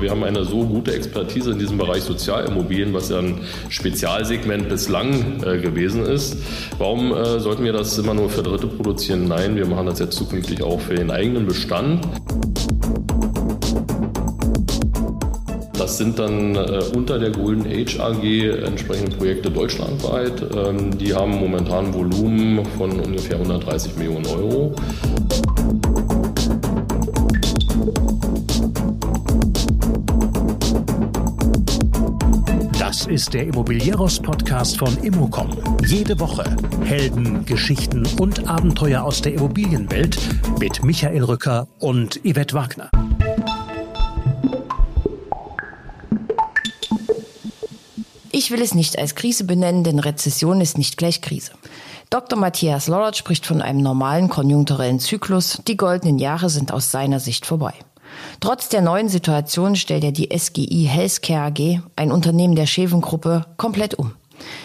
Wir haben eine so gute Expertise in diesem Bereich Sozialimmobilien, was ja ein Spezialsegment bislang äh, gewesen ist. Warum äh, sollten wir das immer nur für Dritte produzieren? Nein, wir machen das jetzt zukünftig auch für den eigenen Bestand. Das sind dann äh, unter der Golden Age AG entsprechende Projekte deutschlandweit. Ähm, die haben momentan Volumen von ungefähr 130 Millionen Euro. Ist der Immobilieros-Podcast von Immocom. Jede Woche Helden, Geschichten und Abenteuer aus der Immobilienwelt mit Michael Rücker und Yvette Wagner. Ich will es nicht als Krise benennen, denn Rezession ist nicht gleich Krise. Dr. Matthias Lollert spricht von einem normalen konjunkturellen Zyklus. Die goldenen Jahre sind aus seiner Sicht vorbei. Trotz der neuen Situation stellt er die SGI Healthcare AG, ein Unternehmen der Scheven-Gruppe, komplett um.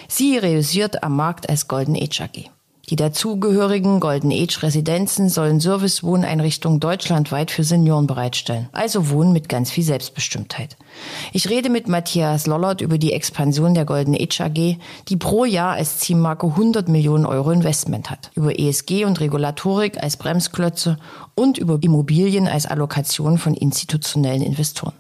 Sie reüssiert am Markt als Golden Age AG. Die dazugehörigen Golden Age Residenzen sollen Service-Wohneinrichtungen deutschlandweit für Senioren bereitstellen. Also Wohnen mit ganz viel Selbstbestimmtheit. Ich rede mit Matthias Lollert über die Expansion der Golden Age AG, die pro Jahr als Zielmarke 100 Millionen Euro Investment hat. Über ESG und Regulatorik als Bremsklötze und über Immobilien als Allokation von institutionellen Investoren.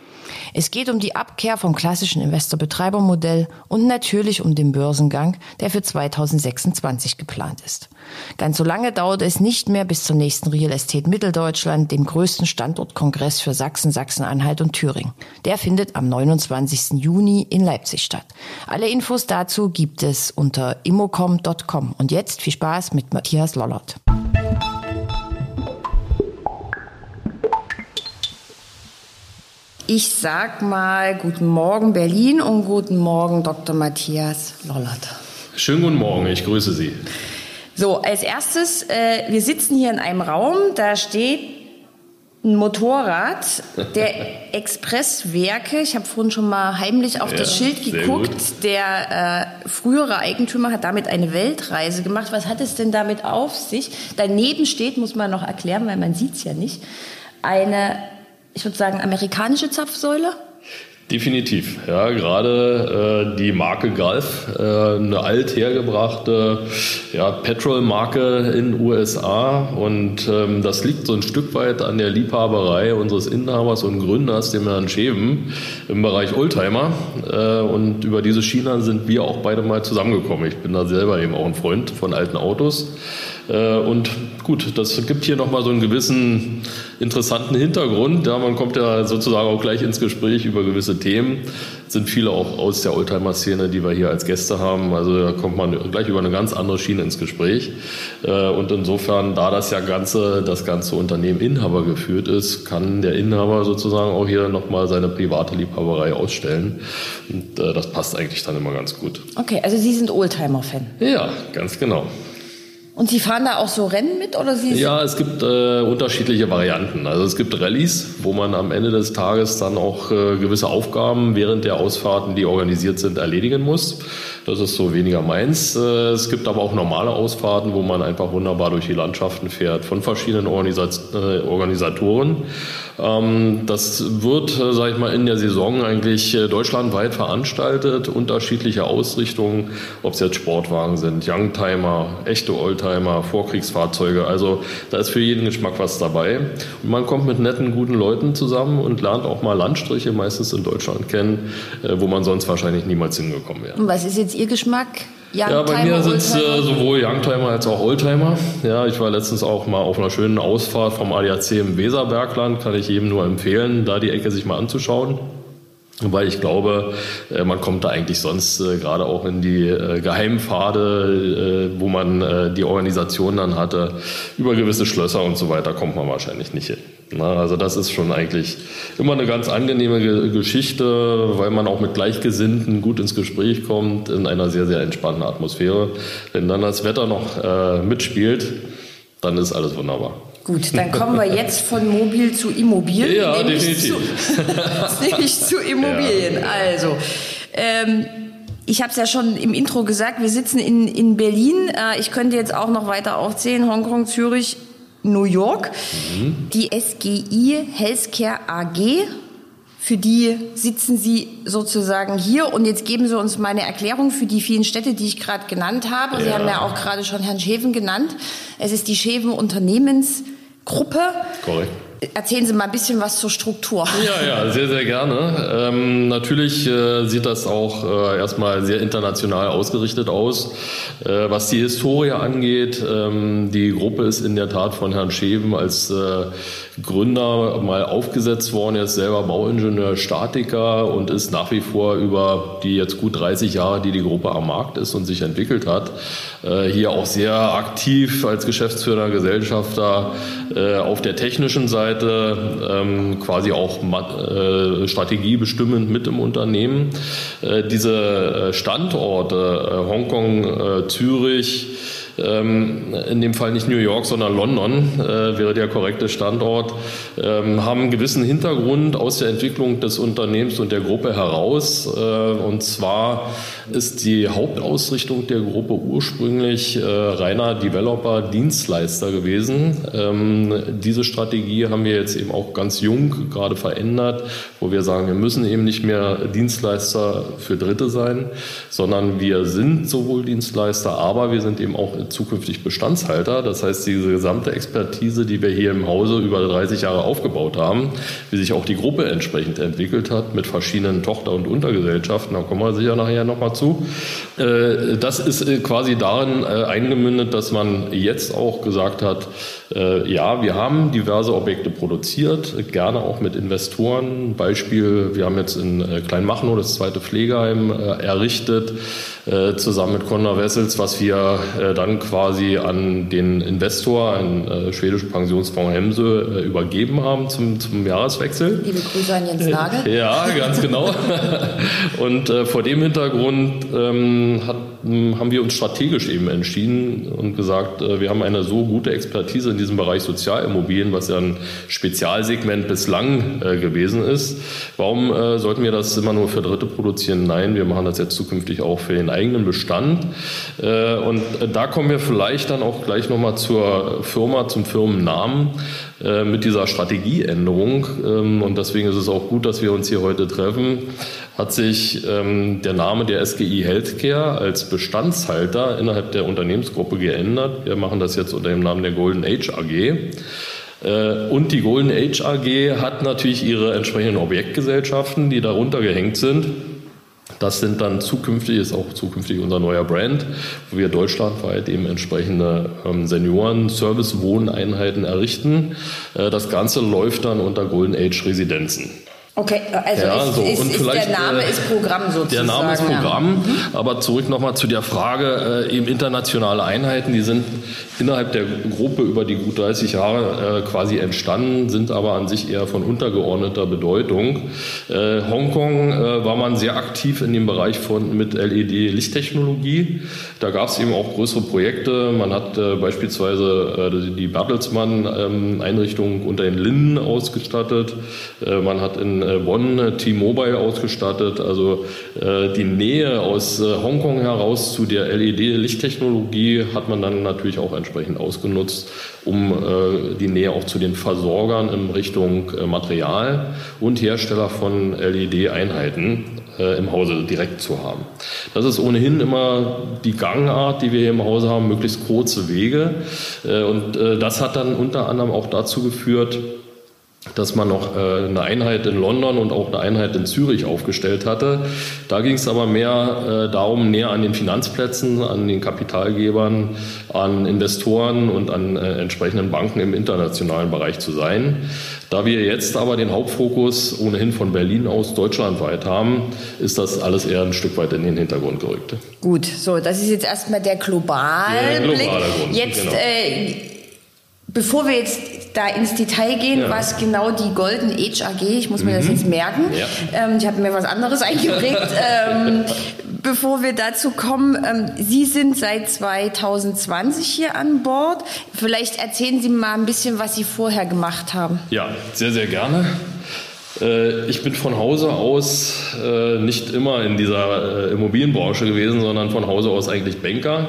Es geht um die Abkehr vom klassischen Investor-Betreiber-Modell und natürlich um den Börsengang, der für 2026 geplant ist. Ganz so lange dauert es nicht mehr bis zum nächsten Real Estate Mitteldeutschland, dem größten Standortkongress für Sachsen, Sachsen-Anhalt und Thüringen. Der findet am 29. Juni in Leipzig statt. Alle Infos dazu gibt es unter immocom.com. Und jetzt viel Spaß mit Matthias Lollert. Ich sag mal guten Morgen Berlin und guten Morgen Dr. Matthias Lollert. Schönen guten Morgen, ich grüße Sie. So, als erstes, äh, wir sitzen hier in einem Raum, da steht ein Motorrad der Expresswerke. Ich habe vorhin schon mal heimlich auf ja, das Schild geguckt. Der äh, frühere Eigentümer hat damit eine Weltreise gemacht. Was hat es denn damit auf sich? Daneben steht, muss man noch erklären, weil man sieht es ja nicht, eine ich würde sagen, amerikanische Zapfsäule? Definitiv, ja, gerade äh, die Marke Gulf, äh, eine althergebrachte ja, Petrol-Marke in USA und ähm, das liegt so ein Stück weit an der Liebhaberei unseres Inhabers und Gründers, dem Herrn Scheven, im Bereich Oldtimer äh, und über diese Schiene sind wir auch beide mal zusammengekommen. Ich bin da selber eben auch ein Freund von alten Autos und gut, das gibt hier nochmal so einen gewissen interessanten Hintergrund. Ja, man kommt ja sozusagen auch gleich ins Gespräch über gewisse Themen. Es sind viele auch aus der Oldtimer-Szene, die wir hier als Gäste haben. Also da kommt man gleich über eine ganz andere Schiene ins Gespräch. Äh, und insofern, da das ja ganze, das ganze Unternehmen Inhaber geführt ist, kann der Inhaber sozusagen auch hier nochmal seine private Liebhaberei ausstellen. Und äh, das passt eigentlich dann immer ganz gut. Okay, also Sie sind Oldtimer-Fan. Ja, ganz genau. Und Sie fahren da auch so Rennen mit oder Sie? Ja, es gibt äh, unterschiedliche Varianten. Also es gibt Rallyes, wo man am Ende des Tages dann auch äh, gewisse Aufgaben während der Ausfahrten, die organisiert sind, erledigen muss. Das ist so weniger meins. Äh, es gibt aber auch normale Ausfahrten, wo man einfach wunderbar durch die Landschaften fährt von verschiedenen Organisat äh, Organisatoren. Ähm, das wird, äh, sage ich mal, in der Saison eigentlich äh, deutschlandweit veranstaltet, unterschiedliche Ausrichtungen, ob es jetzt Sportwagen sind, Youngtimer, echte Oldtimer, Vorkriegsfahrzeuge. Also da ist für jeden Geschmack was dabei. Und man kommt mit netten, guten Leuten zusammen und lernt auch mal Landstriche, meistens in Deutschland kennen, äh, wo man sonst wahrscheinlich niemals hingekommen wäre. Und was ist jetzt Ihr Geschmack? Youngtimer, ja, bei mir sind es äh, sowohl Youngtimer als auch Oldtimer. Ja, ich war letztens auch mal auf einer schönen Ausfahrt vom ADAC im Weserbergland. Kann ich jedem nur empfehlen, da die Ecke sich mal anzuschauen. Weil ich glaube, äh, man kommt da eigentlich sonst äh, gerade auch in die äh, Geheimpfade, wo man die Organisation dann hatte, über gewisse Schlösser und so weiter, kommt man wahrscheinlich nicht hin. Also das ist schon eigentlich immer eine ganz angenehme Geschichte, weil man auch mit Gleichgesinnten gut ins Gespräch kommt, in einer sehr, sehr entspannten Atmosphäre. Wenn dann das Wetter noch mitspielt, dann ist alles wunderbar. Gut, dann kommen wir jetzt von Mobil zu Immobilien. Ja, definitiv. Zu, nämlich zu Immobilien. Ja. Also, ähm, ich habe es ja schon im Intro gesagt, wir sitzen in, in Berlin. Äh, ich könnte jetzt auch noch weiter aufzählen, Hongkong, Zürich, New York. Mhm. Die SGI Healthcare AG für die sitzen Sie sozusagen hier. Und jetzt geben Sie uns mal eine Erklärung für die vielen Städte, die ich gerade genannt habe. Ja. Sie haben ja auch gerade schon Herrn Scheven genannt. Es ist die Scheven Unternehmensgruppe. Korrekt. Erzählen Sie mal ein bisschen was zur Struktur. Ja, ja, sehr, sehr gerne. Ähm, natürlich äh, sieht das auch äh, erstmal sehr international ausgerichtet aus. Äh, was die Historie angeht, ähm, die Gruppe ist in der Tat von Herrn Scheven als äh, Gründer mal aufgesetzt worden. Er ist selber Bauingenieur, Statiker und ist nach wie vor über die jetzt gut 30 Jahre, die die Gruppe am Markt ist und sich entwickelt hat, äh, hier auch sehr aktiv als geschäftsführender Gesellschafter äh, auf der technischen Seite ähm, quasi auch äh, strategiebestimmend mit im Unternehmen. Diese Standorte Hongkong, Zürich, in dem Fall nicht New York, sondern London äh, wäre der korrekte Standort, ähm, haben einen gewissen Hintergrund aus der Entwicklung des Unternehmens und der Gruppe heraus. Äh, und zwar ist die Hauptausrichtung der Gruppe ursprünglich äh, reiner Developer-Dienstleister gewesen. Ähm, diese Strategie haben wir jetzt eben auch ganz jung gerade verändert, wo wir sagen, wir müssen eben nicht mehr Dienstleister für Dritte sein, sondern wir sind sowohl Dienstleister, aber wir sind eben auch zukünftig Bestandshalter. Das heißt, diese gesamte Expertise, die wir hier im Hause über 30 Jahre aufgebaut haben, wie sich auch die Gruppe entsprechend entwickelt hat mit verschiedenen Tochter- und Untergesellschaften, da kommen wir sicher nachher nochmal zu. Äh, das ist äh, quasi darin äh, eingemündet, dass man jetzt auch gesagt hat, ja, wir haben diverse Objekte produziert, gerne auch mit Investoren. Beispiel, wir haben jetzt in Kleinmachnow das zweite Pflegeheim errichtet, zusammen mit Conor Wessels, was wir dann quasi an den Investor, einen schwedischen Pensionsfonds Hemse, übergeben haben zum, zum Jahreswechsel. Liebe Grüße an Jens Nagel. Ja, ganz genau. Und vor dem Hintergrund ähm, hat, haben wir uns strategisch eben entschieden und gesagt, äh, wir haben eine so gute Expertise in diesem Bereich Sozialimmobilien, was ja ein Spezialsegment bislang äh, gewesen ist. Warum äh, sollten wir das immer nur für Dritte produzieren? Nein, wir machen das jetzt zukünftig auch für den eigenen Bestand. Und da kommen wir vielleicht dann auch gleich nochmal zur Firma, zum Firmennamen äh, mit dieser Strategieänderung. Ähm, und deswegen ist es auch gut, dass wir uns hier heute treffen hat sich ähm, der Name der SGI Healthcare als Bestandshalter innerhalb der Unternehmensgruppe geändert. Wir machen das jetzt unter dem Namen der Golden Age AG. Äh, und die Golden Age AG hat natürlich ihre entsprechenden Objektgesellschaften, die darunter gehängt sind. Das sind dann zukünftig, ist auch zukünftig unser neuer Brand, wo wir deutschlandweit eben entsprechende ähm, Senioren-Service-Wohneinheiten errichten. Äh, das Ganze läuft dann unter Golden Age Residenzen. Okay, also ja, ist, so. ist, ist der Name äh, ist Programm sozusagen. Der Name ist Programm, ja. Mhm. aber zurück nochmal zu der Frage, äh, eben internationale Einheiten, die sind innerhalb der Gruppe über die gut 30 Jahre äh, quasi entstanden, sind aber an sich eher von untergeordneter Bedeutung. Äh, Hongkong äh, war man sehr aktiv in dem Bereich von mit LED-Lichttechnologie. Da gab es eben auch größere Projekte. Man hat äh, beispielsweise die Bertelsmann-Einrichtung ähm, unter den Linden ausgestattet. man hat in Bonn T-Mobile ausgestattet. Also die Nähe aus Hongkong heraus zu der LED-Lichttechnologie hat man dann natürlich auch entsprechend ausgenutzt, um äh, die Nähe auch zu den Versorgern in Richtung äh, Material und Hersteller von LED-Einheiten äh, im Hause direkt zu haben. Das ist ohnehin immer die Gangart, die wir hier im Hause haben, möglichst kurze Wege. Äh, und äh, das hat dann unter anderem auch dazu geführt, dass man noch äh, eine Einheit in London und auch eine Einheit in Zürich aufgestellt hatte. Da ging es aber mehr äh, darum, näher an den Finanzplätzen, an den Kapitalgebern, an Investoren und an äh, entsprechenden Banken im internationalen Bereich zu sein. Da wir jetzt aber den Hauptfokus ohnehin von Berlin aus deutschlandweit haben, ist das alles eher ein Stück weit in den Hintergrund gerückt. Gut, so, das ist jetzt erstmal der globale der globale Grund. Jetzt, genau. Bevor wir jetzt da ins Detail gehen, ja. was genau die Golden Age AG, ich muss mir mhm. das jetzt merken, ja. ähm, ich habe mir was anderes eingeprägt, ähm, bevor wir dazu kommen, ähm, Sie sind seit 2020 hier an Bord. Vielleicht erzählen Sie mal ein bisschen, was Sie vorher gemacht haben. Ja, sehr, sehr gerne. Äh, ich bin von Hause aus äh, nicht immer in dieser äh, Immobilienbranche gewesen, sondern von Hause aus eigentlich Banker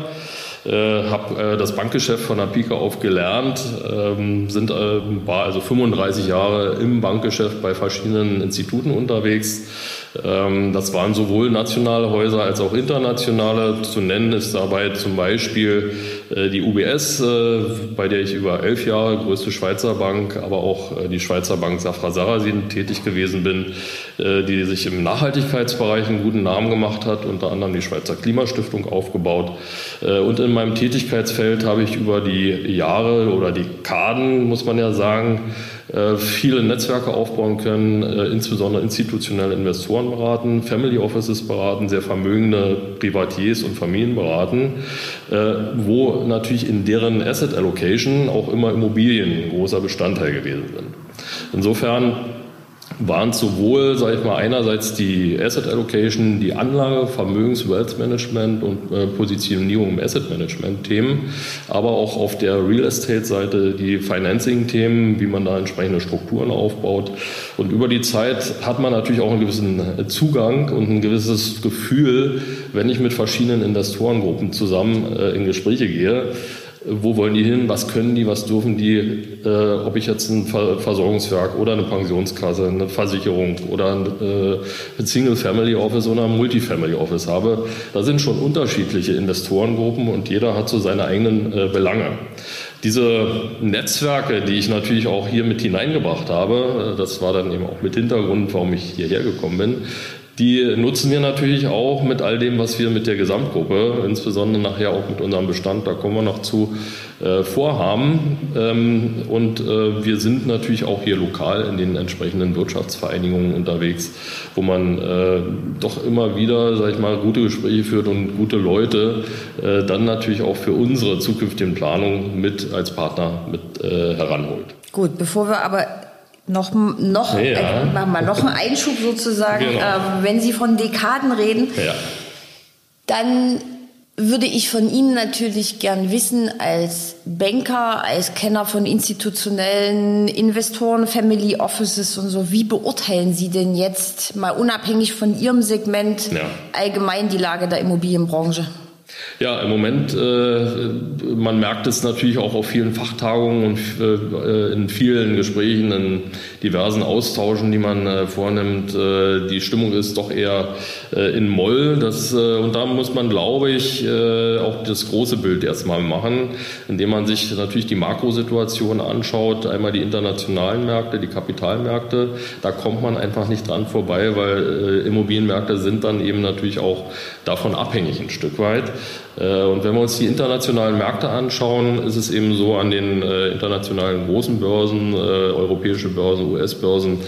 äh, habe äh, das Bankgeschäft von der Pike auf gelernt, ähm, sind, äh, war also 35 Jahre im Bankgeschäft bei verschiedenen Instituten unterwegs. Ähm, das waren sowohl nationale Häuser als auch internationale. Zu nennen ist dabei zum Beispiel äh, die UBS, äh, bei der ich über elf Jahre, größte Schweizer Bank, aber auch äh, die Schweizer Bank Safra Sarasin tätig gewesen bin, die sich im Nachhaltigkeitsbereich einen guten Namen gemacht hat, unter anderem die Schweizer Klimastiftung aufgebaut. Und in meinem Tätigkeitsfeld habe ich über die Jahre oder die Kaden, muss man ja sagen, viele Netzwerke aufbauen können, insbesondere institutionelle Investoren beraten, Family Offices beraten, sehr vermögende Privatiers und Familien beraten, wo natürlich in deren Asset Allocation auch immer Immobilien ein großer Bestandteil gewesen sind. Insofern waren sowohl, sage ich mal, einerseits die Asset Allocation, die Anlage, Vermögens, Wealth Management und äh, Positionierung im Asset Management Themen, aber auch auf der Real Estate Seite die Financing Themen, wie man da entsprechende Strukturen aufbaut. Und über die Zeit hat man natürlich auch einen gewissen Zugang und ein gewisses Gefühl, wenn ich mit verschiedenen Investorengruppen zusammen äh, in Gespräche gehe, wo wollen die hin, was können die, was dürfen die, äh, ob ich jetzt ein Versorgungswerk oder eine Pensionskasse, eine Versicherung oder ein, äh, ein Single-Family-Office oder ein Multifamily-Office habe. Da sind schon unterschiedliche Investorengruppen und jeder hat so seine eigenen äh, Belange. Diese Netzwerke, die ich natürlich auch hier mit hineingebracht habe, äh, das war dann eben auch mit Hintergrund, warum ich hierher gekommen bin, die nutzen wir natürlich auch mit all dem, was wir mit der Gesamtgruppe, insbesondere nachher auch mit unserem Bestand, da kommen wir noch zu, äh, vorhaben. Ähm, und äh, wir sind natürlich auch hier lokal in den entsprechenden Wirtschaftsvereinigungen unterwegs, wo man äh, doch immer wieder, sag ich mal, gute Gespräche führt und gute Leute äh, dann natürlich auch für unsere zukünftigen Planungen mit als Partner mit äh, heranholt. Gut, bevor wir aber noch, noch, ja. äh, machen wir noch einen Einschub sozusagen. Genau. Ähm, wenn Sie von Dekaden reden, ja. dann würde ich von Ihnen natürlich gern wissen, als Banker, als Kenner von institutionellen Investoren, Family Offices und so, wie beurteilen Sie denn jetzt mal unabhängig von Ihrem Segment ja. allgemein die Lage der Immobilienbranche? Ja, im Moment, äh, man merkt es natürlich auch auf vielen Fachtagungen und äh, in vielen Gesprächen, in diversen Austauschen, die man äh, vornimmt. Äh, die Stimmung ist doch eher äh, in Moll. Das, äh, und da muss man, glaube ich, auch das große Bild erstmal machen, indem man sich natürlich die Makrosituation anschaut. Einmal die internationalen Märkte, die Kapitalmärkte. Da kommt man einfach nicht dran vorbei, weil Immobilienmärkte sind dann eben natürlich auch davon abhängig ein Stück weit. Äh, und wenn wir uns die internationalen Märkte anschauen, ist es eben so an den äh, internationalen großen Börsen, äh, europäische Börsen, US-Börsen,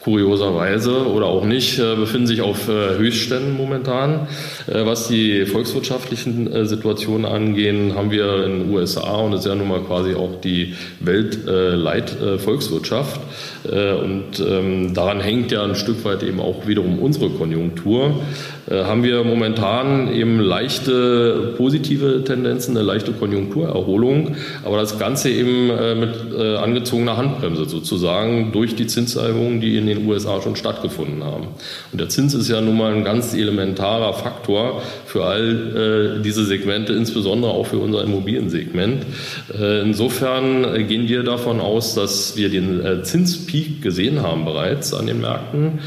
kurioserweise oder auch nicht, befinden sich auf Höchstständen momentan. Was die volkswirtschaftlichen Situationen angehen, haben wir in den USA und das ist ja nun mal quasi auch die Weltleitvolkswirtschaft. Und ähm, daran hängt ja ein Stück weit eben auch wiederum unsere Konjunktur. Äh, haben wir momentan eben leichte positive Tendenzen, eine leichte Konjunkturerholung, aber das Ganze eben äh, mit äh, angezogener Handbremse sozusagen durch die Zinserhöhungen, die in den USA schon stattgefunden haben. Und der Zins ist ja nun mal ein ganz elementarer Faktor für all diese Segmente, insbesondere auch für unser Immobiliensegment. Insofern gehen wir davon aus, dass wir den Zinspeak gesehen haben bereits an den Märkten,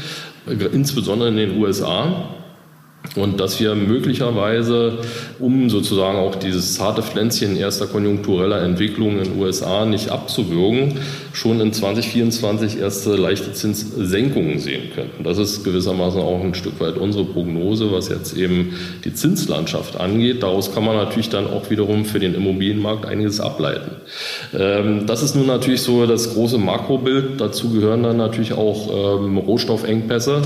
insbesondere in den USA und dass wir möglicherweise, um sozusagen auch dieses zarte Pflänzchen erster konjunktureller Entwicklung in den USA nicht abzuwürgen, schon in 2024 erste leichte Zinssenkungen sehen könnten. Das ist gewissermaßen auch ein Stück weit unsere Prognose, was jetzt eben die Zinslandschaft angeht. Daraus kann man natürlich dann auch wiederum für den Immobilienmarkt einiges ableiten. Ähm, das ist nun natürlich so das große Makrobild. Dazu gehören dann natürlich auch ähm, Rohstoffengpässe.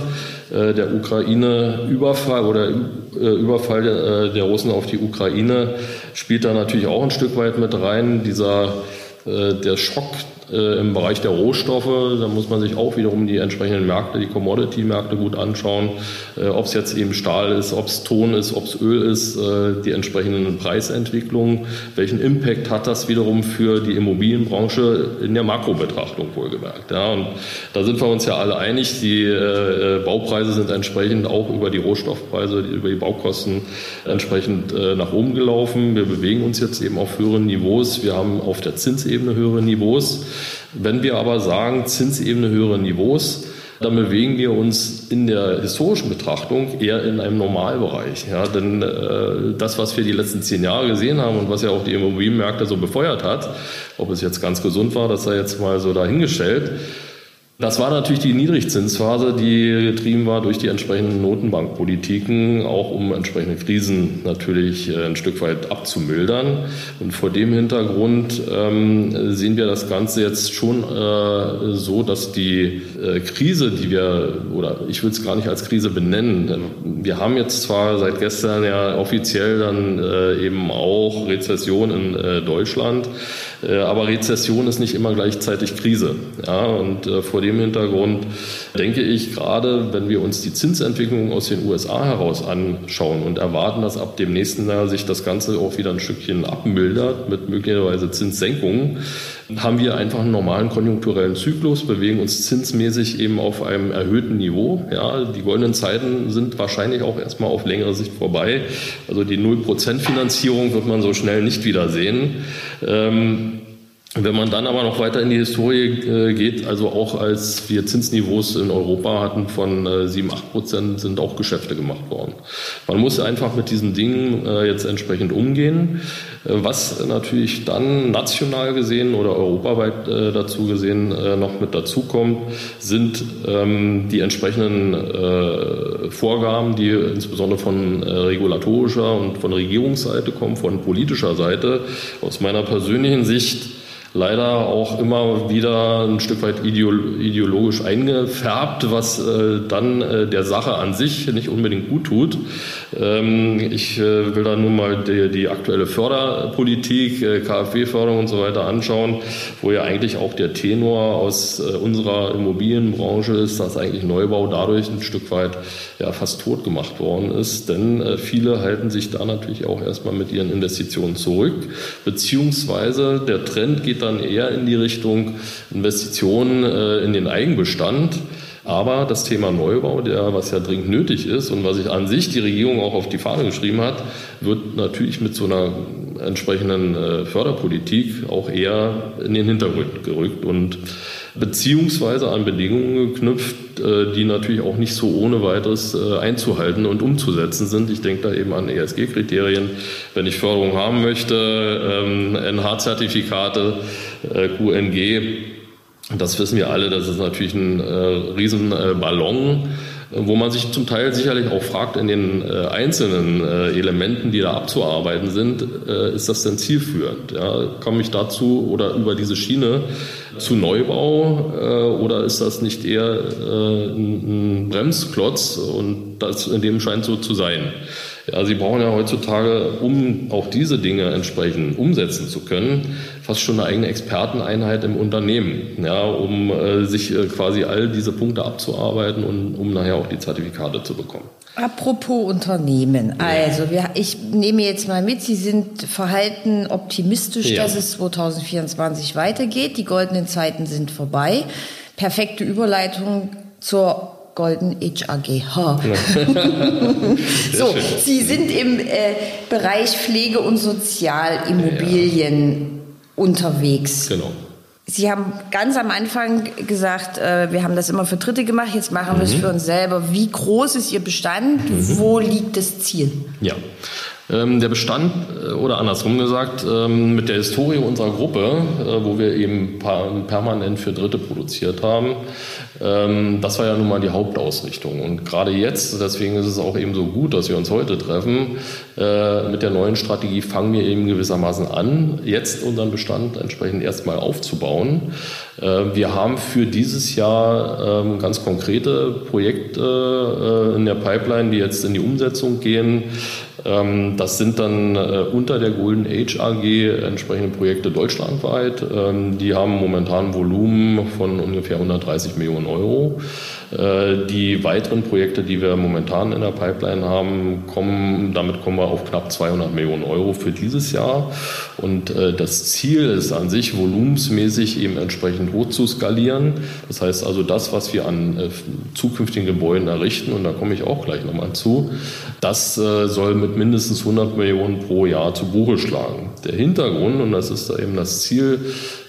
Äh, der Ukraine-Überfall oder äh, Überfall äh, der Russen auf die Ukraine spielt da natürlich auch ein Stück weit mit rein. Dieser der Schock Äh, Im Bereich der Rohstoffe, da muss man sich auch wiederum die entsprechenden Märkte, die Commodity-Märkte gut anschauen, äh, ob es jetzt eben Stahl ist, ob es Ton ist, ob es Öl ist, äh, die entsprechenden Preisentwicklungen, welchen Impact hat das wiederum für die Immobilienbranche in der Makrobetrachtung wohlgemerkt. Ja, und da sind wir uns ja alle einig, die äh, Baupreise sind entsprechend auch über die Rohstoffpreise, über die Baukosten entsprechend äh, nach oben gelaufen. Wir bewegen uns jetzt eben auf höheren Niveaus. Wir haben auf der Zinsebene höhere Niveaus. Wenn wir aber sagen, Zinsebene höhere Niveaus, dann bewegen wir uns in der historischen Betrachtung eher in einem Normalbereich. Ja, denn äh, das, was wir die letzten zehn Jahre gesehen haben und was ja auch die Immobilienmärkte so befeuert hat, ob es jetzt ganz gesund war, das sei jetzt mal so dahingestellt, das war natürlich die Niedrigzinsphase, die getrieben war durch die entsprechenden Notenbankpolitiken, auch um entsprechende Krisen natürlich äh, ein Stück weit abzumildern. Und vor dem Hintergrund ähm, sehen wir das Ganze jetzt schon äh, so, dass die äh, Krise, die wir, oder ich will es gar nicht als Krise benennen, wir haben jetzt zwar seit gestern ja offiziell dann äh, eben auch Rezession in äh, Deutschland, aber Rezession ist nicht immer gleichzeitig Krise. Ja, und vor dem dem Hintergrund denke ich, gerade wenn wir uns die Zinsentwicklung aus den USA heraus anschauen und erwarten, dass ab dem nächsten Jahr sich das Ganze auch wieder ein Stückchen abmildert mit möglicherweise Zinssenkungen, haben wir einfach einen normalen konjunkturellen Zyklus, bewegen uns zinsmäßig eben auf einem erhöhten Niveau. Ja, die goldenen Zeiten sind wahrscheinlich auch erstmal auf längere Sicht vorbei. Also die 0% Finanzierung wird man so schnell nicht wiedersehen. Ähm, wenn man dann aber noch weiter in die Historie äh, geht, also auch als wir Zinsniveaus in Europa hatten von äh, 7, 8 Prozent, sind auch Geschäfte gemacht worden. Man muss einfach mit diesen Dingen äh, jetzt entsprechend umgehen. Äh, was natürlich dann national gesehen oder europaweit äh, dazu gesehen äh, noch mit dazukommt, sind ähm, die entsprechenden äh, Vorgaben, die insbesondere von äh, regulatorischer und von Regierungsseite kommen, von politischer Seite. Aus meiner persönlichen Sicht leider auch immer wieder ein Stück weit ideologisch eingefärbt, was äh, dann äh, der Sache an sich nicht unbedingt gut tut. Ähm, ich äh, will da nun mal die, die aktuelle Förderpolitik, KfW-Förderung und so weiter anschauen, wo ja eigentlich auch der Tenor aus unserer Immobilienbranche ist, dass eigentlich Neubau dadurch ein Stück weit ja, fast tot gemacht worden ist. Denn viele halten sich da natürlich auch erstmal mit ihren Investitionen zurück, beziehungsweise der Trend geht dann eher in die Richtung Investitionen äh, in den Eigenbestand. Aber das Thema Neubau, der, was ja dringend nötig ist und was sich an sich die Regierung auch auf die Fahne geschrieben hat, wird natürlich mit so einer entsprechenden äh, Förderpolitik auch eher in den Hintergrund gerückt und beziehungsweise an Bedingungen geknüpft, äh, die natürlich auch nicht so ohne weiteres äh, einzuhalten und umzusetzen sind. Ich denke da eben an ESG-Kriterien. Wenn ich Förderung haben möchte, ähm, NH-Zertifikate, QNG, das wissen wir alle, das ist natürlich ein Riesenballon wo man sich zum Teil sicherlich auch fragt, in den äh, einzelnen äh, Elementen, die da abzuarbeiten sind, äh, ist das denn zielführend? Ja, komme ich dazu oder über diese Schiene zu Neubau äh, oder ist das nicht eher äh, ein Bremsklotz und das in dem scheint so zu sein? Ja, Sie brauchen ja heutzutage, um auch diese Dinge entsprechend umsetzen zu können, fast schon eine eigene Experteneinheit im Unternehmen, ja, um äh, sich äh, quasi all diese Punkte abzuarbeiten und um nachher auch die Zertifikate zu bekommen. Apropos Unternehmen, also wir, ich nehme jetzt mal mit, Sie sind verhalten optimistisch, ja. dass es 2024 weitergeht. Die goldenen Zeiten sind vorbei. Perfekte Überleitung zur Golden Age AG. Ha. so, Sie sind im äh, Bereich Pflege und Sozialimmobilien ja. unterwegs. Genau. Sie haben ganz am Anfang gesagt, äh, wir haben das immer für Dritte gemacht, jetzt machen mhm. wir es für uns selber. Wie groß ist Ihr Bestand? Mhm. Wo liegt das Ziel? Ja. Ähm, der Bestand, äh, oder andersrum gesagt, ähm, mit der Historie unserer Gruppe, äh, wo wir eben permanent für Dritte produziert haben, das war ja nun mal die Hauptausrichtung. Und gerade jetzt, deswegen ist es auch eben so gut, dass wir uns heute treffen, äh, mit der neuen Strategie fangen wir eben gewissermaßen an, jetzt unseren Bestand entsprechend erstmal aufzubauen. Wir haben für dieses Jahr ganz konkrete Projekte in der Pipeline, die jetzt in die Umsetzung gehen. Ähm, das sind dann äh, unter der Golden Age AG entsprechende Projekte deutschlandweit. Ähm, die haben momentan Volumen von ungefähr 130 Millionen Euro. Äh, die weiteren Projekte, die wir momentan in der Pipeline haben, kommen, damit kommen wir auf knapp 200 Millionen Euro für dieses Jahr. Und äh, das Ziel ist an sich, volumensmäßig eben entsprechend hoch zu skalieren. Das heißt also, das, was wir an äh, zukünftigen Gebäuden errichten, und da komme ich auch gleich nochmal zu, das soll mit mindestens 100 Millionen pro Jahr zu Buche schlagen. Der Hintergrund, und das ist eben das Ziel,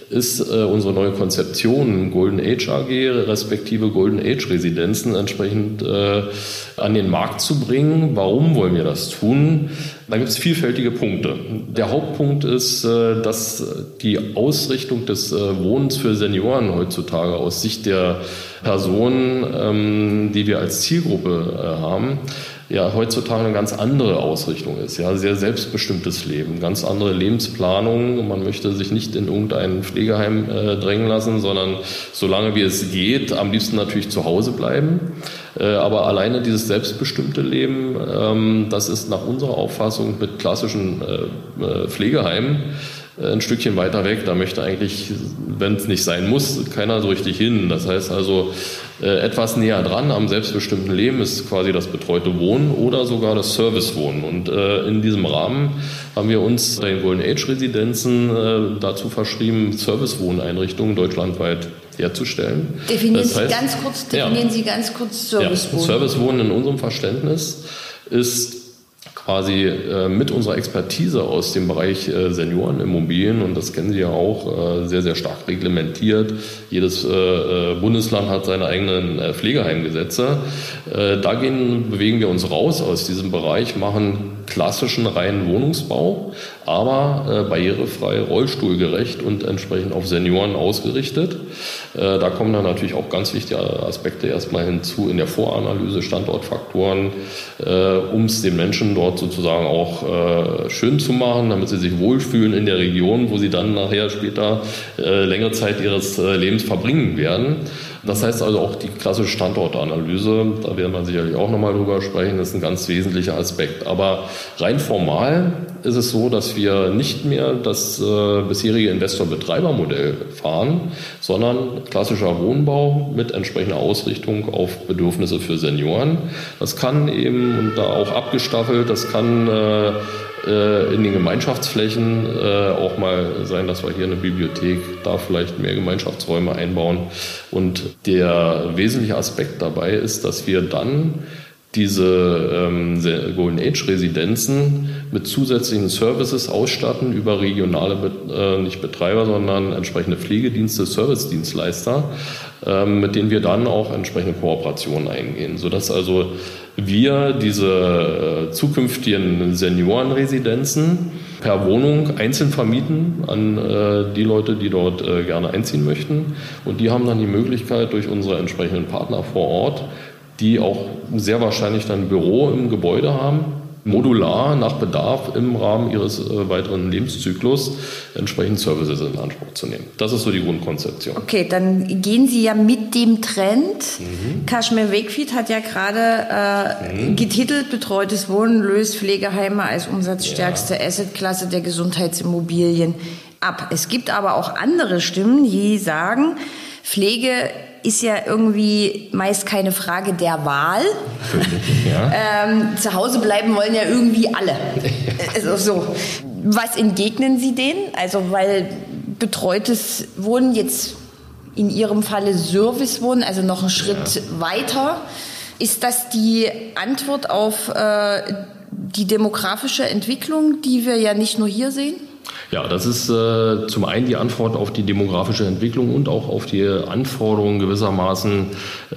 ist äh, unsere neue Konzeption Golden Age AG respektive Golden Age Residenzen entsprechend äh, an den Markt zu bringen. Warum wollen wir das tun? Da gibt es vielfältige Punkte. Der Hauptpunkt ist, äh, dass die Ausrichtung des äh, Wohnens für Senioren heutzutage aus Sicht der Personen, ähm, die wir als Zielgruppe äh, haben, ja heutzutage eine ganz andere Ausrichtung ist. Ja, sehr selbstbestimmtes Leben, ganz andere Lebensplanung. Man möchte sich nicht in irgendein Pflegeheim äh, drängen lassen, sondern solange wie es geht, am liebsten natürlich zu Hause bleiben. Äh, aber alleine dieses selbstbestimmte Leben, ähm, das ist nach unserer Auffassung mit klassischen äh, äh Pflegeheimen ein Stückchen weiter weg. Da möchte eigentlich, wenn es nicht sein muss, keiner so richtig hin. Das heißt also, äh, etwas näher dran am selbstbestimmten Leben ist quasi das betreute Wohnen oder sogar das Servicewohnen. Und äh, in diesem Rahmen haben wir uns bei den Golden Age Residenzen äh, dazu verschrieben, Servicewohneinrichtungen deutschlandweit herzustellen. Definieren, das heißt, Sie, ganz kurz, definieren ja, Sie ganz kurz Servicewohnen. Ja, Servicewohnen in unserem Verständnis ist quasi äh, mit unserer Expertise aus dem Bereich äh, Seniorenimmobilien, und das kennen Sie ja auch, äh, sehr, sehr stark reglementiert. Jedes äh, äh, Bundesland hat seine eigenen äh, Pflegeheimgesetze. da gehen, bewegen wir uns raus aus diesem Bereich, machen klassischen reinen Wohnungsbau, aber äh, barrierefrei, rollstuhlgerecht und entsprechend auf Senioren ausgerichtet. Äh, da kommen dann natürlich auch ganz wichtige Aspekte erstmal hinzu in der Voranalyse, Standortfaktoren, äh, um es den Menschen dort sozusagen auch äh, schön zu machen, damit sie sich wohlfühlen in der Region, wo sie dann nachher später äh, längere Zeit ihres äh, Lebens verbringen werden. Das heißt also auch die klassische Standortanalyse, da werden wir sicherlich auch nochmal drüber sprechen, ist ein ganz wesentlicher Aspekt. Aber rein formal ist es so, dass wir nicht mehr das äh, bisherige Investor-Betreiber-Modell fahren, sondern klassischer Wohnbau mit entsprechender Ausrichtung auf Bedürfnisse für Senioren. Das kann eben, und da auch abgestaffelt, das kann äh, äh, in den Gemeinschaftsflächen äh, auch mal sein, dass wir hier eine Bibliothek, da vielleicht mehr Gemeinschaftsräume einbauen. Und der wesentliche Aspekt dabei ist, dass wir dann diese ähm, Golden Age Residenzen mit zusätzlichen Services ausstatten über regionale, äh, nicht Betreiber, sondern entsprechende Pflegedienste, Servicedienstleister, äh, mit denen wir dann auch entsprechende Kooperationen eingehen, sodass also wir diese äh, zukünftigen Seniorenresidenzen per Wohnung einzeln vermieten an äh, die Leute, die dort äh, gerne einziehen möchten. Und die haben dann die Möglichkeit durch unsere entsprechenden Partner vor Ort, die auch sehr wahrscheinlich dann ein Büro im Gebäude haben, modular nach Bedarf im Rahmen ihres äh, weiteren Lebenszyklus entsprechend Services in Anspruch zu nehmen. Das ist so die Grundkonzeption. Okay, dann gehen Sie ja mit dem Trend. Mhm. Kashmir Wakefield hat ja gerade äh, mhm. getitelt, betreutes Wohnen löst Pflegeheime als umsatzstärkste ja. Assetklasse der Gesundheitsimmobilien ab. Es gibt aber auch andere Stimmen, die sagen, Pflege ist ja irgendwie meist keine Frage der Wahl. Ja. ähm, zu Hause bleiben wollen ja irgendwie alle. also so. Was entgegnen Sie denen? Also, weil betreutes Wohnen jetzt in Ihrem Falle Servicewohnen, also noch einen Schritt ja. weiter. Ist das die Antwort auf äh, die demografische Entwicklung, die wir ja nicht nur hier sehen? Ja, das ist äh, zum einen die Antwort auf die demografische Entwicklung und auch auf die Anforderungen gewissermaßen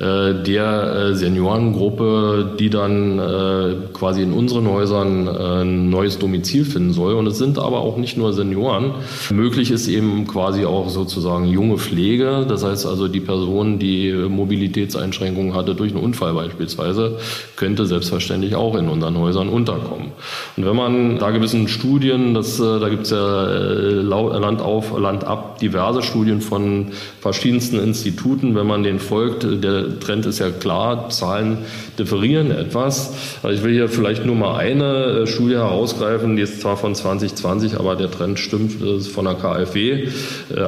äh, der äh, Seniorengruppe, die dann äh, quasi in unseren Häusern äh, ein neues Domizil finden soll. Und es sind aber auch nicht nur Senioren. Möglich ist eben quasi auch sozusagen junge Pflege. Das heißt also, die Person, die Mobilitätseinschränkungen hatte durch einen Unfall beispielsweise, könnte selbstverständlich auch in unseren Häusern unterkommen. Und wenn man da gewissen Studien, das, äh, da gibt es ja Land auf, Land ab, diverse Studien von verschiedensten Instituten. Wenn man den folgt, der Trend ist ja klar, Zahlen differieren etwas. Also ich will hier vielleicht nur mal eine Studie herausgreifen, die ist zwar von 2020, aber der Trend stimmt, ist von der KfW.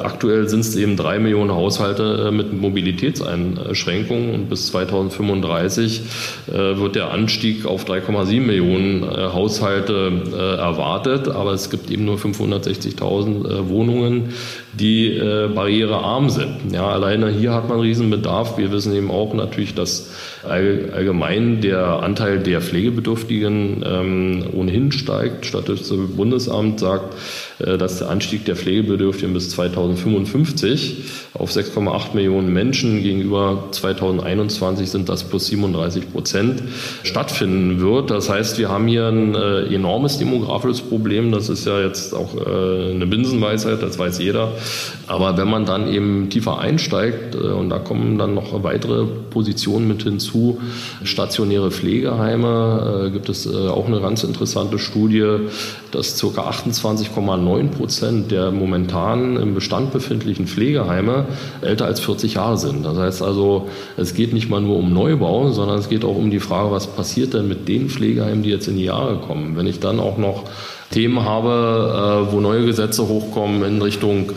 Aktuell sind es eben drei Millionen Haushalte mit Mobilitätseinschränkungen und bis 2035 wird der Anstieg auf 3,7 Millionen Haushalte erwartet, aber es gibt eben nur 560.000 Wohnungen, die barrierearm sind. Ja, alleine hier hat man Riesenbedarf. Wir wissen eben auch natürlich, dass allgemein der Anteil der Pflegebedürftigen ähm, ohnehin steigt. Statistische Bundesamt sagt, äh, dass der Anstieg der Pflegebedürftigen bis 2055 auf 6,8 Millionen Menschen gegenüber 2021 sind das plus 37 Prozent stattfinden wird. Das heißt, wir haben hier ein äh, enormes demografisches Problem. Das ist ja jetzt auch äh, eine Binsenweisheit, das weiß jeder. Aber wenn man dann eben tiefer einsteigt, und da kommen dann noch weitere Positionen mit hinzu, stationäre Pflegeheime, gibt es auch eine ganz interessante Studie, dass ca. 28,9 Prozent der momentan im Bestand befindlichen Pflegeheime älter als 40 Jahre sind. Das heißt also, es geht nicht mal nur um Neubau, sondern es geht auch um die Frage, was passiert denn mit den Pflegeheimen, die jetzt in die Jahre kommen. Wenn ich dann auch noch Themen habe, äh, wo neue Gesetze hochkommen in Richtung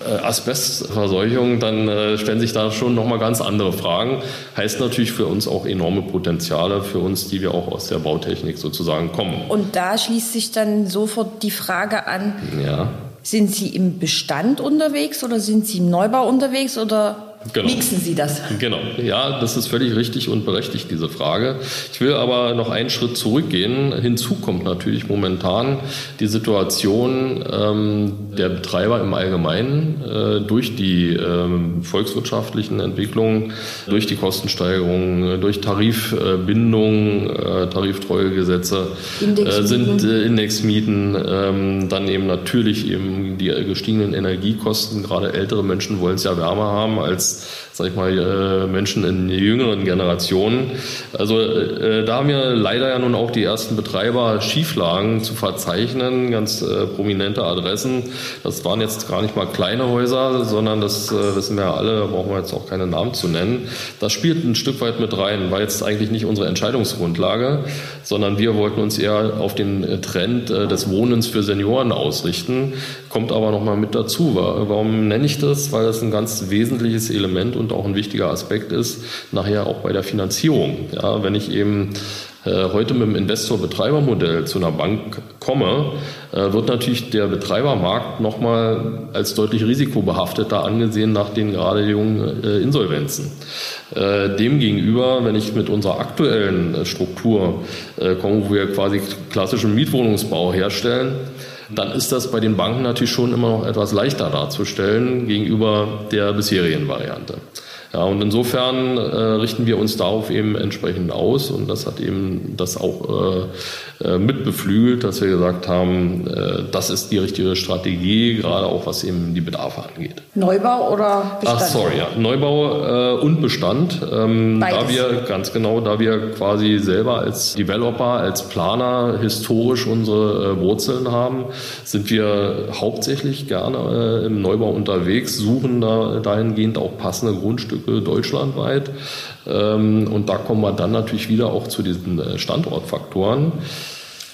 äh, Asbestverseuchung, dann äh, stellen sich da schon nochmal ganz andere Fragen. Heißt natürlich für uns auch enorme Potenziale für uns, die wir auch aus der Bautechnik sozusagen kommen. Und da schließt sich dann sofort die Frage an, ja. sind Sie im Bestand unterwegs oder sind Sie im Neubau unterwegs oder Genau. Mixen Sie das? Genau. Ja, das ist völlig richtig und berechtigt, diese Frage. Ich will aber noch einen Schritt zurückgehen. Hinzu kommt natürlich momentan die Situation ähm, der Betreiber im Allgemeinen äh, durch die äh, volkswirtschaftlichen Entwicklungen, durch die Kostensteigerungen, durch Tarifbindung, äh, Tariftreuegesetze, äh, sind äh, Indexmieten, ähm, dann eben natürlich eben die gestiegenen Energiekosten. Gerade ältere Menschen wollen es ja wärmer haben als ist. Sag ich mal, äh, Menschen in jüngeren Generationen. Also äh, da haben wir leider ja nun auch die ersten Betreiber Schieflagen zu verzeichnen, ganz äh, prominente Adressen. Das waren jetzt gar nicht mal kleine Häuser, sondern das wissen wir ja alle, da brauchen wir jetzt auch keine Namen zu nennen. Das spielt ein Stück weit mit rein, war jetzt eigentlich nicht unsere Entscheidungsgrundlage, sondern wir wollten uns eher auf den Trend des Wohnens für Senioren ausrichten, kommt aber nochmal mit dazu. Warum nenne ich das? Weil das ein ganz wesentliches Element und auch ein wichtiger Aspekt ist, nachher auch bei der Finanzierung. Ja, wenn ich eben äh, heute mit dem Investor-Betreiber-Modell zu einer Bank komme, äh, wird natürlich der Betreibermarkt nochmal als deutlich risikobehafteter angesehen nach den gerade jungen äh, Insolvenzen. Demgegenüber, wenn ich mit unserer aktuellen Struktur komme, wo wir quasi klassischen Mietwohnungsbau herstellen, dann ist das bei den Banken natürlich schon immer noch etwas leichter darzustellen gegenüber der bisherigen Variante. Ja, und insofern äh, richten wir uns darauf eben entsprechend aus und das hat eben das auch äh, mitbeflügelt, dass wir gesagt haben, äh, das ist die richtige Strategie, gerade auch was eben die Bedarfe angeht. Neubau oder Bestand? Ach, sorry, ja. Neubau äh, und Bestand. Ähm, da wir, ganz genau, da wir quasi selber als Developer, als Planer historisch unsere äh, Wurzeln haben, sind wir hauptsächlich gerne im Neubau unterwegs, suchen da dahingehend auch passende Grundstücke Stücke deutschlandweit. Ähm, und da kommen wir dann natürlich wieder auch zu diesen äh, Standortfaktoren.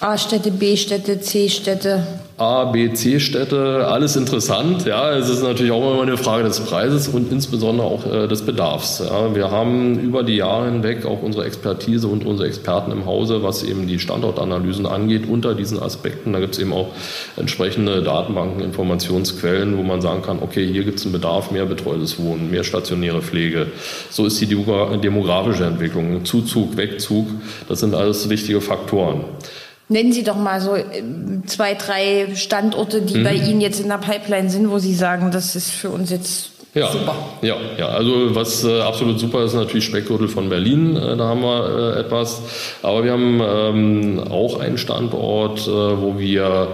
A-Städte, B-Städte, C-Städte. A, B, C-Städte, alles interessant. Ja, es ist natürlich auch immer eine Frage des Preises und insbesondere auch äh, des Bedarfs. Ja, wir haben über die Jahre hinweg auch unsere Expertise und unsere Experten im Hause, was eben die Standortanalysen angeht, unter diesen Aspekten. Da gibt es eben auch entsprechende Datenbanken, Informationsquellen, wo man sagen kann, okay, hier gibt es einen Bedarf, mehr betreutes Wohnen, mehr stationäre Pflege. So ist die demografische Entwicklung, Zuzug, Wegzug, das sind alles wichtige Faktoren. Nennen Sie doch mal so ähm, zwei, drei Standorte, die mhm. bei Ihnen jetzt in der Pipeline sind, wo Sie sagen, das ist für uns jetzt ja, super. Ja, ja, also was äh, absolut super ist natürlich Speckgürtel von Berlin, äh, da haben wir äh, etwas. Aber wir haben ähm, auch einen Standort, äh, wo wir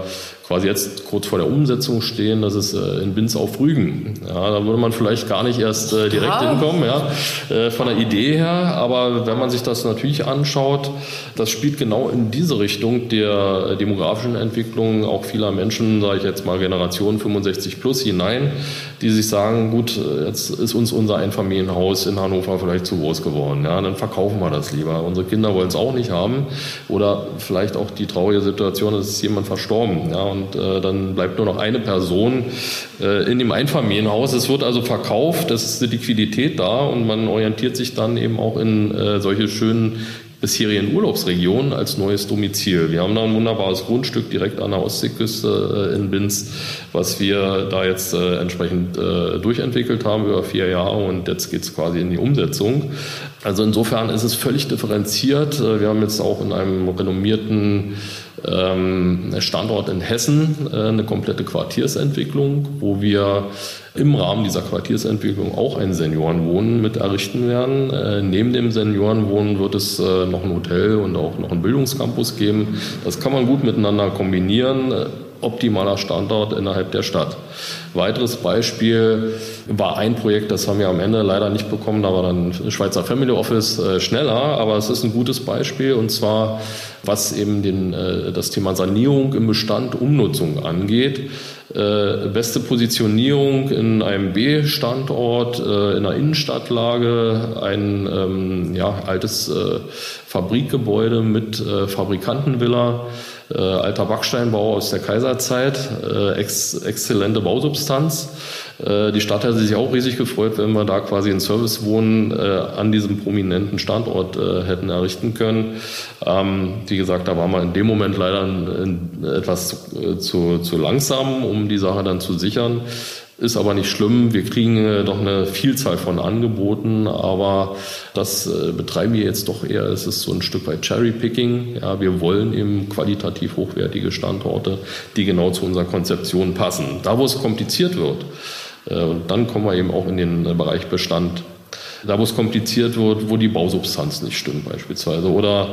quasi jetzt kurz vor der Umsetzung stehen. Das ist äh, in Binz auf Rügen. Ja, da würde man vielleicht gar nicht erst äh, direkt ja. hinkommen, ja, äh, von der Idee her. Aber wenn man sich das natürlich anschaut, das spielt genau in diese Richtung der demografischen Entwicklung auch vieler Menschen, sage ich jetzt mal Generation 65 plus hinein, die sich sagen, gut, jetzt ist uns unser Einfamilienhaus in Hannover vielleicht zu groß geworden. Ja, dann verkaufen wir das lieber. Unsere Kinder wollen es auch nicht haben. Oder vielleicht auch die traurige Situation, es ist jemand verstorben. Ja, und äh, dann bleibt nur noch eine Person äh, in dem Einfamilienhaus. Es wird also verkauft, es ist eine Liquidität da und man orientiert sich dann eben auch in äh, solche schönen bisherigen Urlaubsregionen als neues Domizil. Wir haben da ein wunderbares Grundstück direkt an der Ostseeküste äh, in Binz, was wir da jetzt äh, entsprechend äh, durchentwickelt haben über vier Jahre und jetzt geht es quasi in die Umsetzung. Also insofern ist es völlig differenziert. Wir haben jetzt auch in einem renommierten Standort in Hessen äh, eine komplette Quartiersentwicklung, wo wir im Rahmen dieser Quartiersentwicklung auch ein Seniorenwohnen mit errichten werden. Äh, neben dem Seniorenwohnen wird es äh, noch ein Hotel und auch noch einen Bildungscampus geben. Das kann man gut miteinander kombinieren optimaler Standort innerhalb der Stadt. Weiteres Beispiel war ein Projekt, das haben wir am Ende leider nicht bekommen, da war dann Schweizer Family Office äh, schneller, aber es ist ein gutes Beispiel und zwar was eben den, äh, das Thema Sanierung im Bestand, Umnutzung angeht. Äh, beste Positionierung in einem B-Standort, äh, in einer Innenstadtlage, ein ähm, ja, altes äh, Fabrikgebäude mit äh, Fabrikantenvilla äh, alter Backsteinbau aus der Kaiserzeit, äh, ex exzellente Bausubstanz. Äh, die Stadt hätte sich auch riesig gefreut, wenn wir da quasi ein Servicewohnen äh, an diesem prominenten Standort äh, hätten errichten können. Ähm, wie gesagt, da waren wir in dem Moment leider in, in etwas äh, zu, zu langsam, um die Sache dann zu sichern. Ist aber nicht schlimm. Wir kriegen äh, doch eine Vielzahl von Angeboten, aber das äh, betreiben wir jetzt doch eher. Es ist so ein Stück weit Cherry-Picking. Ja, wir wollen eben qualitativ hochwertige Standorte, die genau zu unserer Konzeption passen. Da, wo es kompliziert wird, äh, und dann kommen wir eben auch in den Bereich Bestand da wo es kompliziert wird, wo die Bausubstanz nicht stimmt beispielsweise oder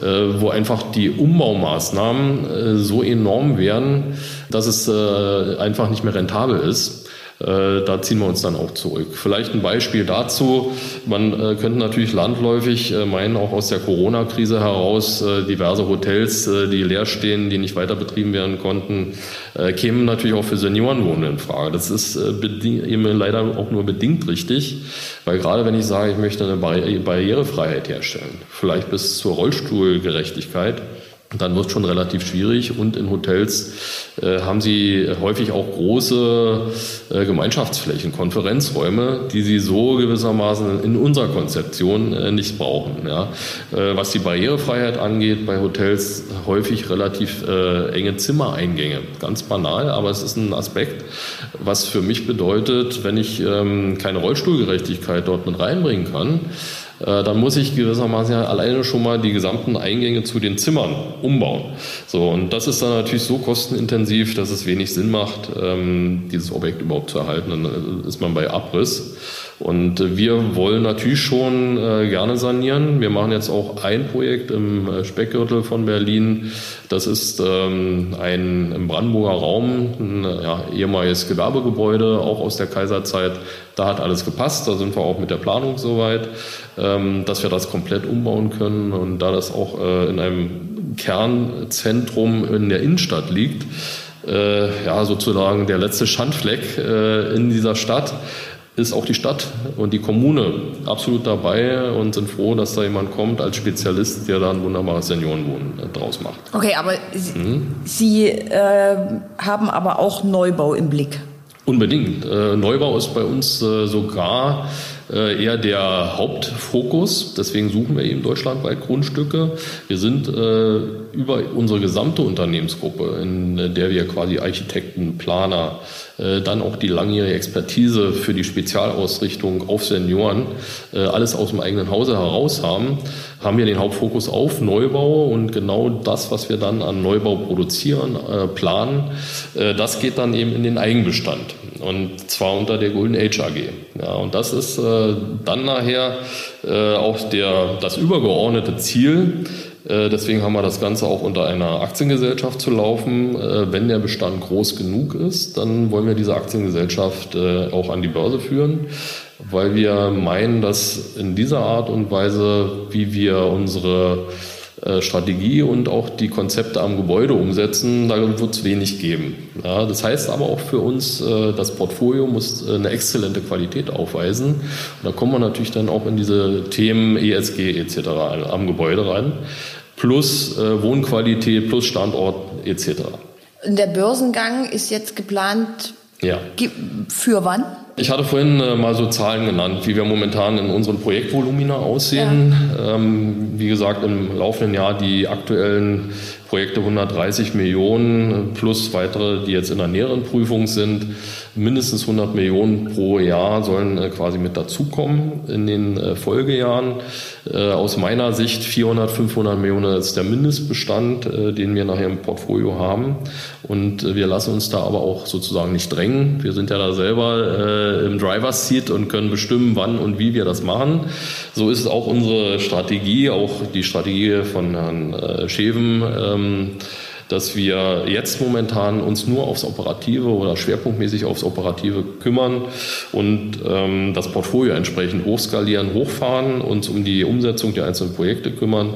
äh, wo einfach die Umbaumaßnahmen äh, so enorm werden, dass es äh, einfach nicht mehr rentabel ist. Äh, da ziehen wir uns dann auch zurück. Vielleicht ein Beispiel dazu. Man äh, könnte natürlich landläufig äh, meinen, auch aus der Corona-Krise heraus, diverse Hotels, die leer stehen, die nicht weiter betrieben werden konnten, kämen natürlich auch für Seniorenwohnen in Frage. Das ist eben leider auch nur bedingt richtig, weil gerade wenn ich sage, ich möchte eine Barrierefreiheit herstellen, vielleicht bis zur Rollstuhlgerechtigkeit, dann wird es schon relativ schwierig. Und in Hotels äh, haben sie häufig auch große äh, Gemeinschaftsflächen, Konferenzräume, die sie so gewissermaßen in unserer Konzeption äh, nicht brauchen. Ja. Äh, was die Barrierefreiheit angeht, bei Hotels häufig relativ äh, enge Zimmereingänge. Ganz banal, aber es ist ein Aspekt, was für mich bedeutet, wenn ich ähm, keine Rollstuhlgerechtigkeit dort mit reinbringen kann, dann muss ich gewissermaßen ja alleine schon mal die gesamten Eingänge zu den Zimmern umbauen. So, und das ist dann natürlich so kostenintensiv, dass es wenig Sinn macht, ähm, dieses Objekt überhaupt zu erhalten. Dann ist man bei Abriss. Und äh, wir wollen natürlich schon äh, gerne sanieren. Wir machen jetzt auch ein Projekt im äh, Speckgürtel von Berlin. Das ist ähm, ein im Brandenburger Raum, ein ja, ehemaliges Gewerbegebäude, auch aus der Kaiserzeit. Da hat alles gepasst. Da sind wir auch mit der Planung soweit, ähm, dass wir das komplett umbauen können. Und da das auch äh, in einem Kernzentrum in der Innenstadt liegt, äh, ja, sozusagen der letzte Schandfleck äh, in dieser Stadt, ist auch die Stadt und die Kommune absolut dabei und sind froh, dass da jemand kommt als Spezialist, der da ein wunderbares Seniorenwohnen äh, draus macht. Okay, aber hm? Sie äh, haben aber auch Neubau im Blick. Unbedingt. Äh, Neubau ist bei uns äh, sogar eher der Hauptfokus. Deswegen suchen wir eben deutschlandweit Grundstücke. Wir sind äh, über unsere gesamte Unternehmensgruppe, in der wir quasi Architekten, Planer, äh, dann auch die langjährige Expertise für die Spezialausrichtung auf Senioren, äh, alles aus dem eigenen Hause heraus haben, haben wir den Hauptfokus auf Neubau und genau das, was wir dann an Neubau produzieren, äh, planen, das geht dann eben in den Eigenbestand und zwar unter der Golden Age AG. Ja, und das ist dann nachher auch der, das übergeordnete Ziel, Äh, deswegen haben wir das Ganze auch unter einer Aktiengesellschaft zu laufen. Äh, wenn der Bestand groß genug ist, dann wollen wir diese Aktiengesellschaft äh, auch an die Börse führen, weil wir meinen, dass in dieser Art und Weise, wie wir unsere äh, Strategie und auch die Konzepte am Gebäude umsetzen, da wird es wenig geben. Ja, das heißt aber auch für uns, äh, das Portfolio muss äh, eine exzellente Qualität aufweisen. Und da kommen wir natürlich dann auch in diese Themen ESG etc. am Gebäude ran, plus Wohnqualität, plus Standort etc. Der Börsengang ist jetzt geplant. Ja. Für wann? Ich hatte vorhin äh, mal so Zahlen genannt, wie wir momentan in unseren Projektvolumina aussehen. Ja. Ähm, wie gesagt, im laufenden Jahr die aktuellen Projekte 130 Millionen plus weitere, die jetzt in der näheren Prüfung sind. Mindestens 100 Millionen pro Jahr sollen äh, quasi mit dazukommen in den äh, Folgejahren. Äh, aus meiner Sicht 400, 500 Millionen ist der Mindestbestand, den wir nachher im Portfolio haben. Und wir lassen uns da aber auch sozusagen nicht drängen. Wir sind ja da selber im Driver's Seat und können bestimmen, wann und wie wir das machen. So ist auch unsere Strategie, auch die Strategie von Herrn Scheven ähm, dass wir jetzt momentan uns nur aufs Operative oder schwerpunktmäßig aufs Operative kümmern und ähm, das Portfolio entsprechend hochskalieren, hochfahren, uns um die Umsetzung der einzelnen Projekte kümmern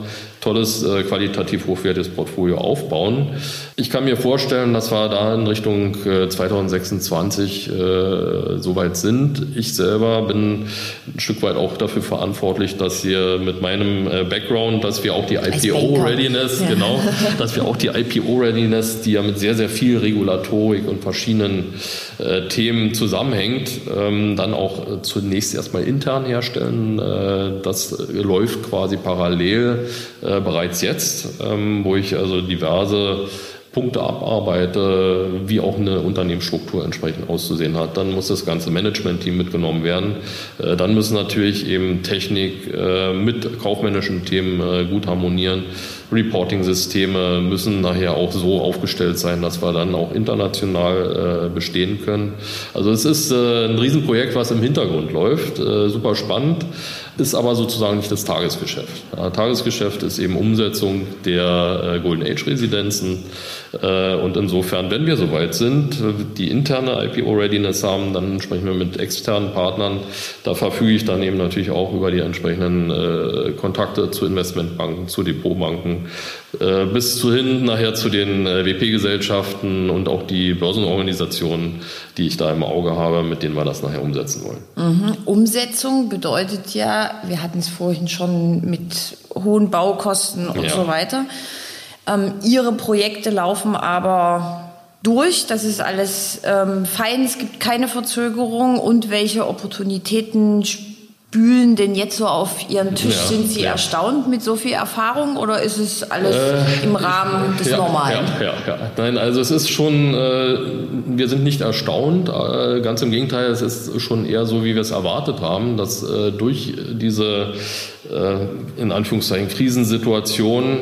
tolles, äh, qualitativ hochwertiges Portfolio aufbauen. Ich kann mir vorstellen, dass wir da in Richtung äh, 2026 äh, soweit sind. Ich selber bin ein Stück weit auch dafür verantwortlich, dass wir mit meinem äh, Background, dass wir auch die IPO-Readiness, ja. genau, dass wir auch die IPO-Readiness, die ja mit sehr, sehr viel Regulatorik und verschiedenen äh, Themen zusammenhängt, ähm, dann auch äh, zunächst erstmal intern herstellen. Äh, das läuft quasi parallel äh, bereits jetzt, ähm, wo ich also diverse Punkte abarbeite, wie auch eine Unternehmensstruktur entsprechend auszusehen hat. Dann muss das ganze Management-Team mitgenommen werden. Äh, dann müssen natürlich eben Technik äh, mit kaufmännischen Themen äh, gut harmonieren. Reporting-Systeme müssen nachher auch so aufgestellt sein, dass wir dann auch international bestehen können. Also es ist ein Riesenprojekt, was im Hintergrund läuft. Super spannend ist aber sozusagen nicht das Tagesgeschäft. Ja, Tagesgeschäft ist eben Umsetzung der äh, Golden Age Residenzen. Äh, und insofern, wenn wir soweit sind, die interne IPO-Readiness haben, dann sprechen wir mit externen Partnern. Da verfüge ich dann eben natürlich auch über die entsprechenden äh, Kontakte zu Investmentbanken, zu Depotbanken, äh, bis zu hin nachher zu den äh, WP-Gesellschaften und auch die Börsenorganisationen, die ich da im Auge habe, mit denen wir das nachher umsetzen wollen. Mhm. Umsetzung bedeutet ja, wir hatten es vorhin schon mit hohen Baukosten und ja. so weiter. Ähm, ihre Projekte laufen aber durch, das ist alles ähm, fein, es gibt keine Verzögerung und welche Opportunitäten spülen denn jetzt so auf Ihren Tisch? Ja, Sind Sie ja. erstaunt mit so viel Erfahrung oder ist es alles äh, im Rahmen des ja, Normalen? Ja, ja, ja. Nein, also es ist schon, äh, wir sind nicht erstaunt, äh, ganz im Gegenteil, es ist schon eher so, wie wir es erwartet haben, dass äh, durch diese, äh, in Anführungszeichen, Krisensituation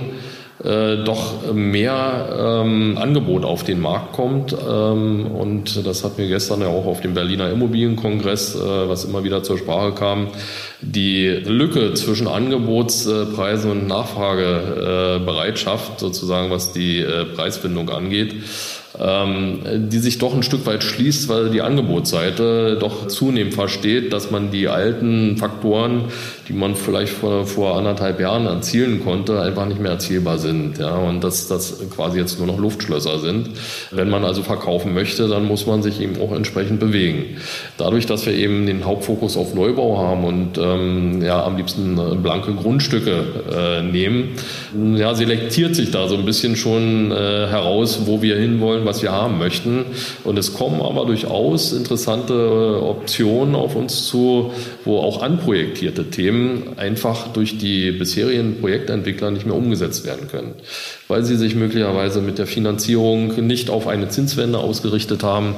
äh, doch mehr ähm, Angebot auf den Markt kommt. Ähm, und das hat mir gestern ja auch auf dem Berliner Immobilienkongress, äh, was immer wieder zur Sprache kam, die Lücke zwischen Angebotspreisen und Nachfragebereitschaft, äh, sozusagen was die äh, Preisbindung angeht, ähm, die sich doch ein Stück weit schließt, weil die Angebotsseite doch zunehmend versteht, dass man die alten Faktoren, die man vielleicht vor, vor anderthalb Jahren erzielen konnte, einfach nicht mehr erzielbar sind. Ja, und dass das quasi jetzt nur noch Luftschlösser sind. Wenn man also verkaufen möchte, dann muss man sich eben auch entsprechend bewegen. Dadurch, dass wir eben den Hauptfokus auf Neubau haben und ähm, ja, am liebsten blanke Grundstücke äh, nehmen, ja, selektiert sich da so ein bisschen schon äh, heraus, wo wir hinwollen, was wir haben möchten. Und es kommen aber durchaus interessante äh, Optionen auf uns zu, wo auch anprojektierte Themen einfach durch die bisherigen Projektentwickler nicht mehr umgesetzt werden können, weil sie sich möglicherweise mit der Finanzierung nicht auf eine Zinswende ausgerichtet haben,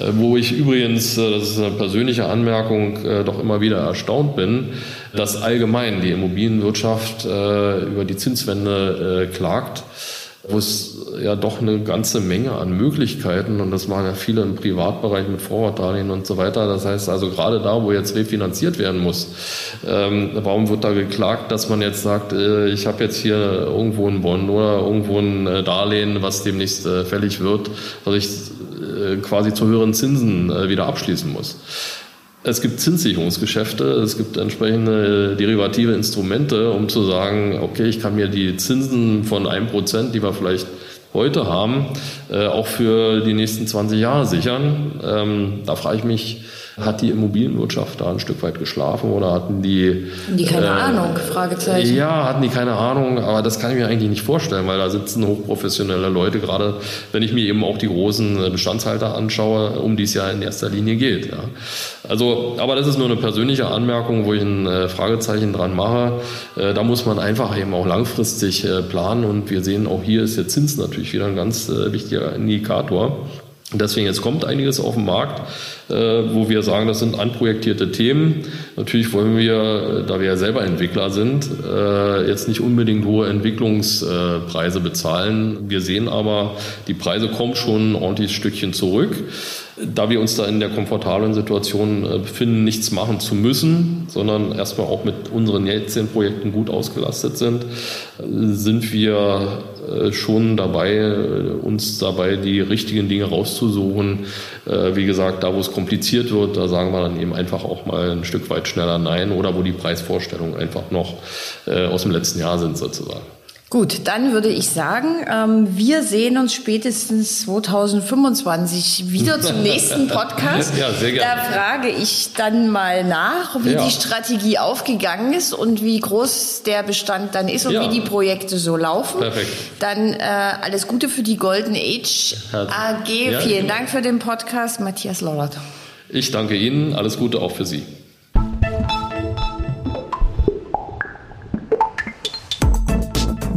äh, wo ich übrigens, äh, das ist eine persönliche Anmerkung, doch immer wieder erstaunt bin, dass allgemein die Immobilienwirtschaft über die Zinswende klagt wo es ja doch eine ganze Menge an Möglichkeiten und das machen ja viele im Privatbereich mit Vorwortdarlehen und so weiter. Das heißt also gerade da, wo jetzt refinanziert werden muss, ähm, warum wird da geklagt, dass man jetzt sagt, äh, ich habe jetzt hier irgendwo einen Bond oder irgendwo ein äh, Darlehen, was demnächst äh, fällig wird, was ich äh, quasi zu höheren Zinsen äh, wieder abschließen muss. Es gibt Zinssicherungsgeschäfte, es gibt entsprechende derivative Instrumente, um zu sagen, okay, ich kann mir die Zinsen von einem Prozent, die wir vielleicht heute haben, äh, auch für die nächsten 20 Jahre sichern. Ähm, da frage ich mich, hat die Immobilienwirtschaft da ein Stück weit geschlafen oder hatten die... Die keine äh, Ahnung, Fragezeichen. Ja, hatten die keine Ahnung, aber das kann ich mir eigentlich nicht vorstellen, weil da sitzen hochprofessionelle Leute, gerade wenn ich mir eben auch die großen Bestandshalter anschaue, um die es ja in erster Linie geht. Ja. Also, aber das ist nur eine persönliche Anmerkung, wo ich ein äh, Fragezeichen dran mache. Äh, da muss man einfach eben auch langfristig äh, planen und wir sehen auch hier ist der Zins natürlich wieder ein ganz äh, wichtiger Indikator. Deswegen, jetzt kommt einiges auf den Markt, äh, wo wir sagen, das sind anprojektierte Themen. Natürlich wollen wir, da wir ja selber Entwickler sind, äh, jetzt nicht unbedingt hohe Entwicklungspreise bezahlen. Wir sehen aber, die Preise kommen schon ein ordentliches Stückchen zurück da wir uns da in der komfortablen Situation äh, befinden, nichts machen zu müssen, sondern erstmal auch mit unseren jetzigen Projekten gut ausgelastet sind, sind wir äh, schon dabei, äh, uns dabei die richtigen Dinge rauszusuchen. Wie gesagt, da wo es kompliziert wird, da sagen wir dann eben einfach auch mal ein Stück weit schneller Nein oder wo die Preisvorstellungen einfach noch aus dem letzten Jahr sind sozusagen. Gut, dann würde ich sagen, ähm, wir sehen uns spätestens 2025 wieder zum nächsten Podcast. ja, sehr gerne. Da frage ich dann mal nach, wie ja. die Strategie aufgegangen ist und wie groß der Bestand dann ist und ja. wie die Projekte so laufen. Perfekt. Dann äh, alles Gute für die Golden Age AG. Ja, Vielen Dank für den Podcast, Matthias Lollert. Ich danke Ihnen. Alles Gute auch für Sie.